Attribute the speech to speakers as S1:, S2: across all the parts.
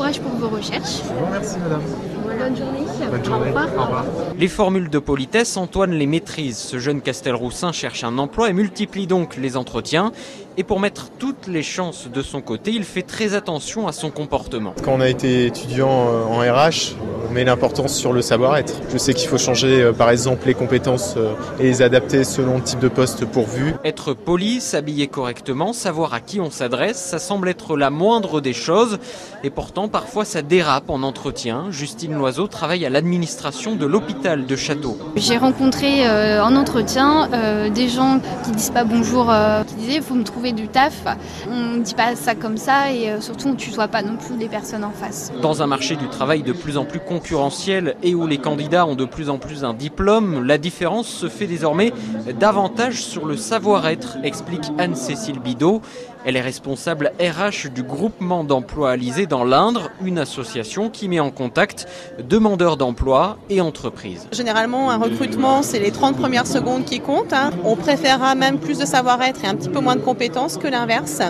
S1: courage pour vos recherches.
S2: Je vous remercie, madame.
S1: Bonne journée.
S2: Bonne journée. Au revoir.
S3: Les formules de politesse, Antoine les maîtrise. Ce jeune Castelroussin cherche un emploi et multiplie donc les entretiens. Et pour mettre toutes les chances de son côté, il fait très attention à son comportement.
S4: Quand on a été étudiant euh, en RH, on met l'importance sur le savoir-être. Je sais qu'il faut changer euh, par exemple les compétences euh, et les adapter selon le type de poste pourvu.
S3: Être poli, s'habiller correctement, savoir à qui on s'adresse, ça semble être la moindre des choses. Et pourtant, parfois, ça dérape en entretien. Justine Loiseau travaille à l'administration de l'hôpital de Château.
S1: J'ai rencontré euh, en entretien euh, des gens qui disent pas bonjour, euh, disaient faut me trouver du taf. On ne dit pas ça comme ça et euh, surtout on tutoie pas non plus les personnes en face.
S3: Dans un marché du travail de plus en plus concurrentiel et où les candidats ont de plus en plus un diplôme, la différence se fait désormais davantage sur le savoir-être, explique Anne-Cécile Bidot. Elle est responsable RH du groupement d'emploi Alizé dans l'Indre, une association qui met en contact demandeurs d'emploi et entreprises.
S5: Généralement, un recrutement, c'est les 30 premières secondes qui comptent. hein. On préférera même plus de savoir-être et un petit peu moins de compétences que l'inverse,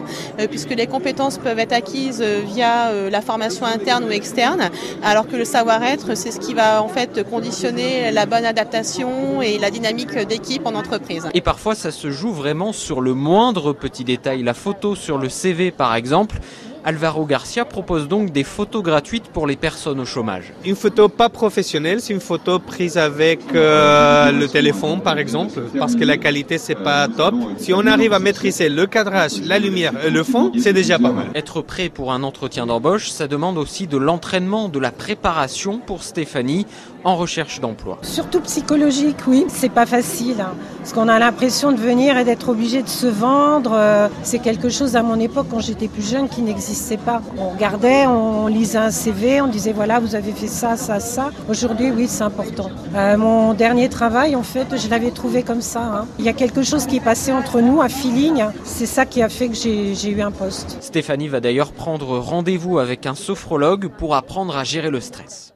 S5: euh, puisque les compétences peuvent être acquises euh, via euh, la formation interne ou externe, alors que le savoir-être, c'est ce qui va en fait conditionner la bonne adaptation et la dynamique d'équipe en entreprise.
S3: Et parfois, ça se joue vraiment sur le moindre petit détail. La sur le CV, par exemple. Alvaro Garcia propose donc des photos gratuites pour les personnes au chômage.
S6: Une photo pas professionnelle, c'est une photo prise avec euh, le téléphone par exemple, parce que la qualité c'est pas top. Si on arrive à maîtriser le cadrage, la lumière et le fond, c'est déjà pas mal.
S3: Être prêt pour un entretien d'embauche, ça demande aussi de l'entraînement, de la préparation pour Stéphanie en recherche d'emploi.
S7: Surtout psychologique, oui. C'est pas facile. Parce qu'on a l'impression de venir et d'être obligé de se vendre. euh, C'est quelque chose à mon époque, quand j'étais plus jeune, qui n'existait pas. On regardait, on lisait un CV, on disait voilà, vous avez fait ça, ça, ça. Aujourd'hui, oui, c'est important. Euh, mon dernier travail, en fait, je l'avais trouvé comme ça. hein. Il y a quelque chose qui est passé entre nous, un feeling. C'est ça qui a fait que j'ai eu un poste.
S3: Stéphanie va d'ailleurs prendre rendez-vous avec un sophrologue pour apprendre à gérer le stress.